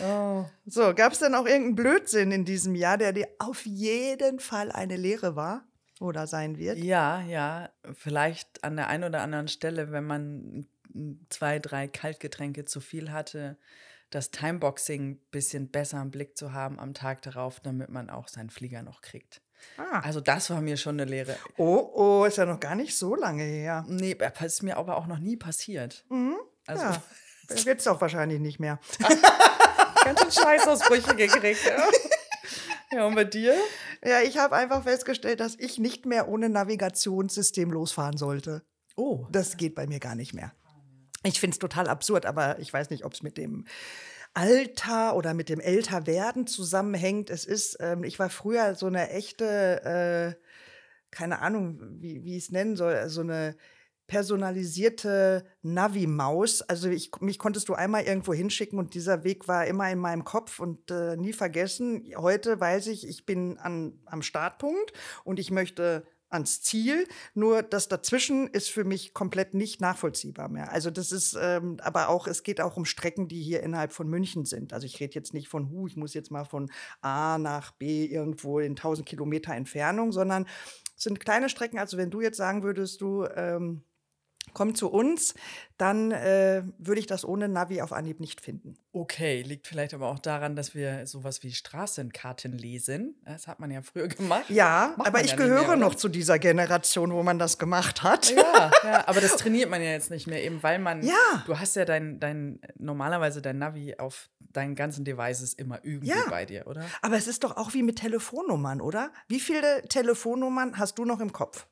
Oh. So, gab es denn auch irgendeinen Blödsinn in diesem Jahr, der dir auf jeden Fall eine Lehre war oder sein wird? Ja, ja. Vielleicht an der einen oder anderen Stelle, wenn man zwei, drei Kaltgetränke zu viel hatte, das Timeboxing ein bisschen besser im Blick zu haben am Tag darauf, damit man auch seinen Flieger noch kriegt. Ah. Also das war mir schon eine Lehre. Oh, oh, ist ja noch gar nicht so lange her. Nee, das ist mir aber auch noch nie passiert. Mhm. Also, ja. *laughs* Wird es auch wahrscheinlich nicht mehr. *laughs* Ganz schön Scheißausbrüche gekriegt. Ja. *laughs* ja, und bei dir? Ja, ich habe einfach festgestellt, dass ich nicht mehr ohne Navigationssystem losfahren sollte. Oh. Das geht bei mir gar nicht mehr. Ich finde es total absurd, aber ich weiß nicht, ob es mit dem Alter oder mit dem Älterwerden zusammenhängt. Es ist, ähm, ich war früher so eine echte, äh, keine Ahnung, wie, wie ich es nennen soll, so eine personalisierte Navi-Maus. Also ich, mich konntest du einmal irgendwo hinschicken und dieser Weg war immer in meinem Kopf und äh, nie vergessen. Heute weiß ich, ich bin an, am Startpunkt und ich möchte ans Ziel. Nur das dazwischen ist für mich komplett nicht nachvollziehbar mehr. Also das ist ähm, aber auch, es geht auch um Strecken, die hier innerhalb von München sind. Also ich rede jetzt nicht von, hu, ich muss jetzt mal von A nach B irgendwo in 1000 Kilometer Entfernung, sondern es sind kleine Strecken. Also wenn du jetzt sagen würdest, du ähm, komm zu uns, dann äh, würde ich das ohne Navi auf Anhieb nicht finden. Okay, liegt vielleicht aber auch daran, dass wir sowas wie Straßenkarten lesen. Das hat man ja früher gemacht. Ja, Macht aber ich gehöre mehr, noch zu dieser Generation, wo man das gemacht hat. Ja, ja, *laughs* aber das trainiert man ja jetzt nicht mehr, eben weil man, ja. du hast ja dein, dein, normalerweise dein Navi auf deinen ganzen Devices immer irgendwie ja. bei dir, oder? Aber es ist doch auch wie mit Telefonnummern, oder? Wie viele Telefonnummern hast du noch im Kopf?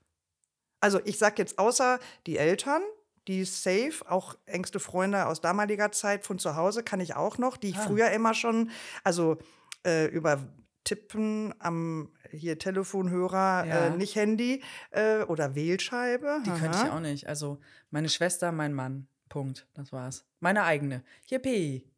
Also ich sag jetzt außer die Eltern, die safe, auch engste Freunde aus damaliger Zeit von zu Hause kann ich auch noch, die ich ah. früher immer schon, also äh, über Tippen am hier Telefonhörer, ja. äh, nicht Handy äh, oder Wählscheibe. Die Aha. könnte ich auch nicht. Also meine Schwester, mein Mann. Punkt. Das war's. Meine eigene. Yippie.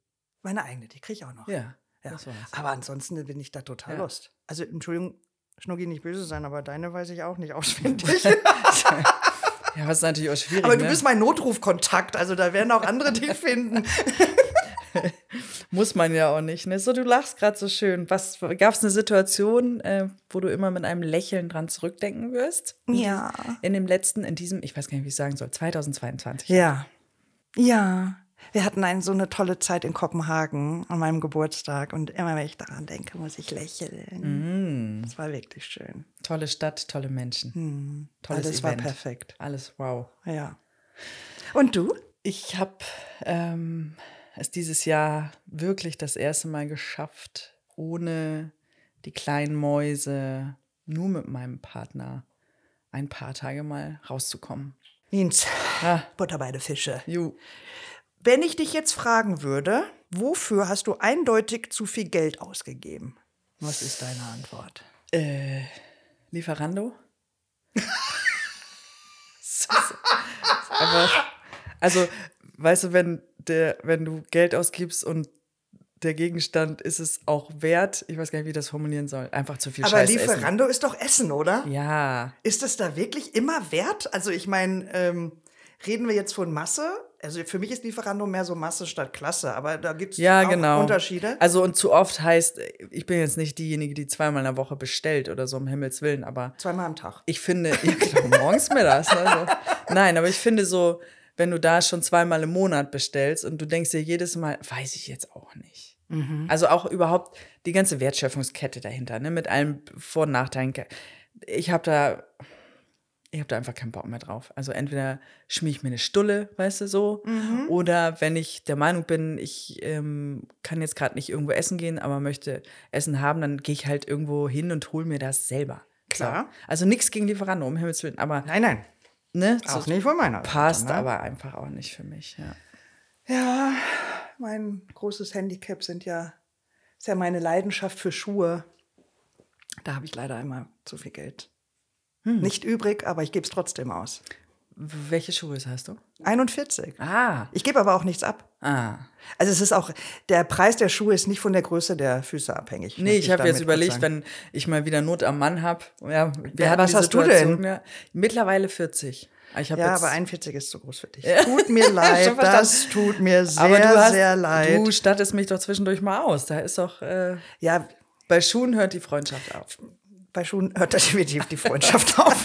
Meine eigene, die kriege ich auch noch. Ja. ja. Das war's. Aber ansonsten bin ich da total ja. lost. Also Entschuldigung, Schnucki nicht böse sein, aber deine weiß ich auch nicht *laughs* auswendig. *laughs* ja, was ist natürlich auch schwierig. Aber du ne? bist mein Notrufkontakt, also da werden auch andere dich finden. *laughs* Muss man ja auch nicht. Ne? So, du lachst gerade so schön. Was gab es eine Situation, äh, wo du immer mit einem Lächeln dran zurückdenken wirst? Ja. In dem letzten, in diesem, ich weiß gar nicht, wie ich sagen soll, 2022. Ja. Ja. Wir hatten ein, so eine tolle Zeit in Kopenhagen an meinem Geburtstag und immer wenn ich daran denke, muss ich lächeln. Mm. Es war wirklich schön. Tolle Stadt, tolle Menschen. Mm. Tolles Alles Event. war perfekt. Alles wow. Ja. Und du? Ich habe ähm, es dieses Jahr wirklich das erste Mal geschafft, ohne die kleinen Mäuse, nur mit meinem Partner ein paar Tage mal rauszukommen. Wiens. Ah. Butter bei Fische. Ju. Wenn ich dich jetzt fragen würde, wofür hast du eindeutig zu viel Geld ausgegeben? Was ist deine Antwort? Äh, Lieferando? *laughs* Aber, also, weißt du, wenn, der, wenn du Geld ausgibst und der Gegenstand ist es auch wert, ich weiß gar nicht, wie ich das formulieren soll, einfach zu viel Aber Scheiß Lieferando essen. ist doch Essen, oder? Ja. Ist es da wirklich immer wert? Also ich meine, ähm, reden wir jetzt von Masse also für mich ist Lieferando mehr so Masse statt Klasse, aber da gibt es ja, genau. Unterschiede. Also und zu oft heißt, ich bin jetzt nicht diejenige, die zweimal in der Woche bestellt oder so, um Himmels Willen, aber. Zweimal am Tag. Ich finde, ja, genau, morgens, mittags. Also. Nein, aber ich finde so, wenn du da schon zweimal im Monat bestellst und du denkst dir jedes Mal, weiß ich jetzt auch nicht. Mhm. Also auch überhaupt die ganze Wertschöpfungskette dahinter, ne, mit allem Vor- und Nachteilen. Ich habe da ich habe da einfach keinen Bock mehr drauf. Also entweder schmier ich mir eine Stulle, weißt du so, mhm. oder wenn ich der Meinung bin, ich ähm, kann jetzt gerade nicht irgendwo essen gehen, aber möchte Essen haben, dann gehe ich halt irgendwo hin und hole mir das selber. Klar. So. Also nichts gegen Lieferando, um Himmels Willen, aber nein, nein, ne, auch so nicht von meiner. Passt Seite, ne? aber einfach auch nicht für mich. Ja. ja, mein großes Handicap sind ja ist ja meine Leidenschaft für Schuhe. Da habe ich leider einmal zu viel Geld hm. Nicht übrig, aber ich gebe es trotzdem aus. Welche Schuhe hast du? 41. Ah. Ich gebe aber auch nichts ab. Ah. Also es ist auch, der Preis der Schuhe ist nicht von der Größe der Füße abhängig. Nee, ich habe jetzt überlegt, wenn ich mal wieder Not am Mann habe. Ja, Ja, was hast du Situation, denn? Ja, mittlerweile 40. Ich hab Ja, aber 41 ist zu groß für dich. *laughs* Tut mir leid, das tut mir sehr, aber du hast, sehr leid. Du stattest mich doch zwischendurch mal aus. Da ist doch, äh, ja, bei Schuhen hört die Freundschaft auf. Bei Schuhen hört *laughs* definitiv die Freundschaft *laughs* auf.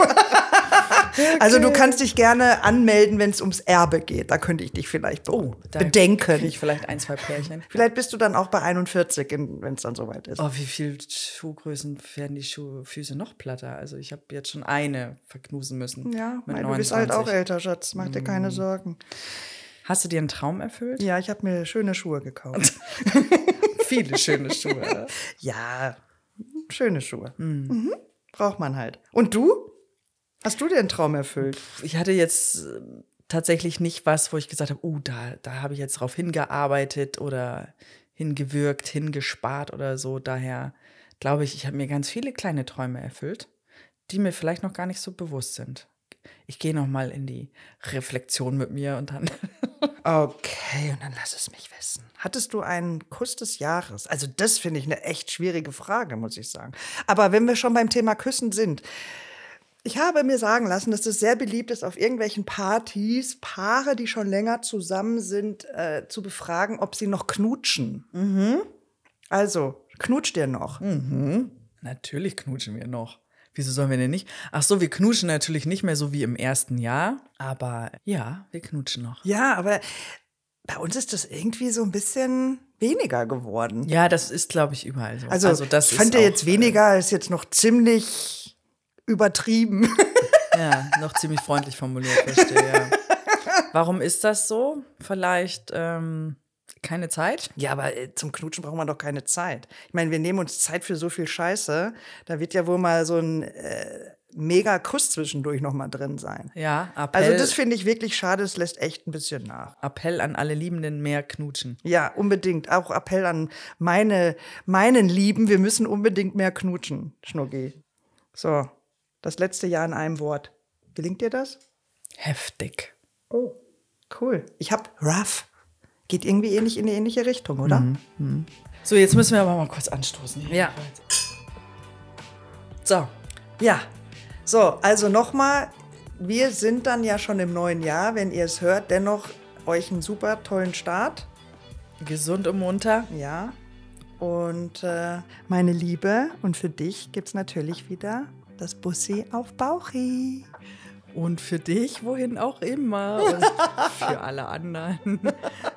Also du kannst dich gerne anmelden, wenn es ums Erbe geht. Da könnte ich dich vielleicht be Oh, bedenken. Ich vielleicht ein, zwei Pärchen. Vielleicht bist du dann auch bei 41, wenn es dann soweit ist. Oh, wie viel Schuhgrößen werden die Schuh Füße noch platter? Also ich habe jetzt schon eine verknusen müssen. Ja, mit weil du bist halt auch 29. älter, Schatz. Mach dir keine Sorgen. Hast du dir einen Traum erfüllt? Ja, ich habe mir schöne Schuhe gekauft. *laughs* Viele schöne Schuhe. oder? ja, schöne Schuhe. Mhm. Braucht man halt. Und du? Hast du dir einen Traum erfüllt? Ich hatte jetzt äh, tatsächlich nicht was, wo ich gesagt habe, uh, da, da habe ich jetzt drauf hingearbeitet oder hingewirkt, hingespart oder so. Daher glaube ich, ich habe mir ganz viele kleine Träume erfüllt, die mir vielleicht noch gar nicht so bewusst sind. Ich gehe noch mal in die Reflexion mit mir und dann Okay, und dann lass es mich wissen. Hattest du einen Kuss des Jahres? Also das finde ich eine echt schwierige Frage, muss ich sagen. Aber wenn wir schon beim Thema Küssen sind, ich habe mir sagen lassen, dass es sehr beliebt ist, auf irgendwelchen Partys Paare, die schon länger zusammen sind, äh, zu befragen, ob sie noch knutschen. Also, knutscht ihr noch? Natürlich knutschen wir noch. Wieso sollen wir denn nicht? Ach so, wir knutschen natürlich nicht mehr so wie im ersten Jahr, aber ja, wir knutschen noch. Ja, aber bei uns ist das irgendwie so ein bisschen weniger geworden. Ja, das ist, glaube ich, überall so. Also, das ich fand ja jetzt weniger, ist jetzt noch ziemlich übertrieben. Äh, *laughs* ja, noch ziemlich freundlich formuliert, verstehe. Ja. *laughs* Warum ist das so? Vielleicht ähm, keine Zeit? Ja, aber äh, zum Knutschen braucht man doch keine Zeit. Ich meine, wir nehmen uns Zeit für so viel Scheiße. Da wird ja wohl mal so ein äh, mega Kuss zwischendurch noch mal drin sein. Ja, Appell, Also das finde ich wirklich schade. Es lässt echt ein bisschen nach. Appell an alle Liebenden, mehr knutschen. Ja, unbedingt. Auch Appell an meine, meinen Lieben. Wir müssen unbedingt mehr knutschen, Schnucki. So, das letzte Jahr in einem Wort. Gelingt dir das? Heftig. Oh, cool. Ich habe rough. Geht irgendwie ähnlich in die ähnliche Richtung, oder? So, jetzt müssen wir aber mal kurz anstoßen. Ja. So, Ja. So, also nochmal, wir sind dann ja schon im neuen Jahr, wenn ihr es hört, dennoch euch einen super tollen Start. gesund und munter. Ja. Und äh, meine Liebe, und für dich gibt es natürlich wieder das Bussi auf Bauchi. Und für dich, wohin auch immer. Und für alle anderen. *laughs*